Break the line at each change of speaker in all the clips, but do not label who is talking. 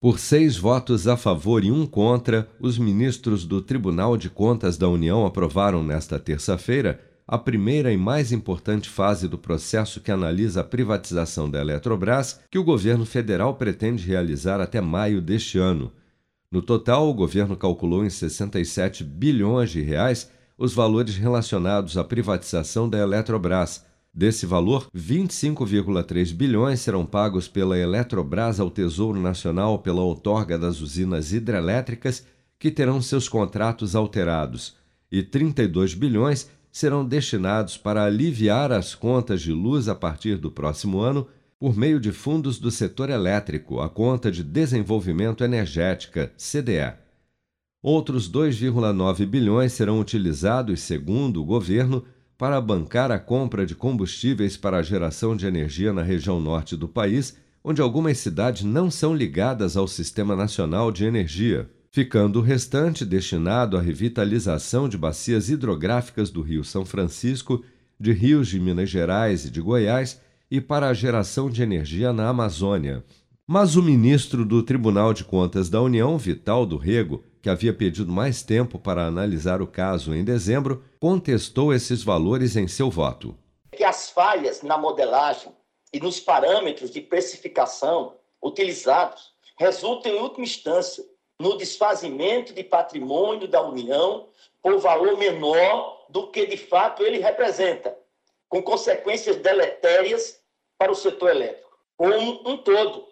Por seis votos a favor e um contra, os ministros do Tribunal de Contas da União aprovaram nesta terça-feira a primeira e mais importante fase do processo que analisa a privatização da Eletrobras, que o governo federal pretende realizar até maio deste ano. No total, o governo calculou em 67 bilhões de reais os valores relacionados à privatização da Eletrobras. Desse valor, 25,3 bilhões serão pagos pela Eletrobras ao Tesouro Nacional pela outorga das usinas hidrelétricas que terão seus contratos alterados, e 32 bilhões serão destinados para aliviar as contas de luz a partir do próximo ano por meio de fundos do setor elétrico, a conta de desenvolvimento energética, CDE. Outros 2,9 bilhões serão utilizados, segundo o governo, para bancar a compra de combustíveis para a geração de energia na região norte do país, onde algumas cidades não são ligadas ao Sistema Nacional de Energia ficando o restante destinado à revitalização de bacias hidrográficas do Rio São Francisco, de rios de Minas Gerais e de Goiás e para a geração de energia na Amazônia. Mas o ministro do Tribunal de Contas da União, Vital do Rego, que havia pedido mais tempo para analisar o caso em dezembro, contestou esses valores em seu voto.
Que as falhas na modelagem e nos parâmetros de precificação utilizados resultam, em última instância, no desfazimento de patrimônio da União por valor menor do que de fato ele representa, com consequências deletérias para o setor elétrico, como um todo,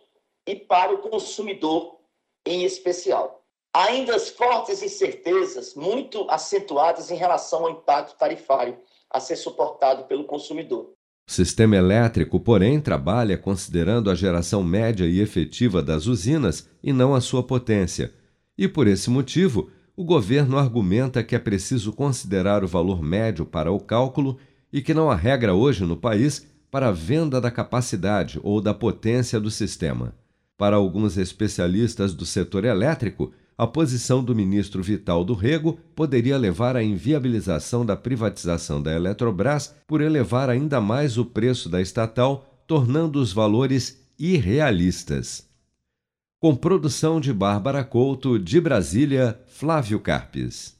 e para o consumidor em especial. Ainda as fortes incertezas, muito acentuadas em relação ao impacto tarifário a ser suportado pelo consumidor.
O sistema elétrico, porém, trabalha considerando a geração média e efetiva das usinas e não a sua potência. E por esse motivo, o governo argumenta que é preciso considerar o valor médio para o cálculo e que não há regra hoje no país para a venda da capacidade ou da potência do sistema. Para alguns especialistas do setor elétrico, a posição do ministro Vital do Rego poderia levar à inviabilização da privatização da Eletrobras por elevar ainda mais o preço da estatal, tornando os valores irrealistas. Com produção de Bárbara Couto, de Brasília, Flávio Carpes.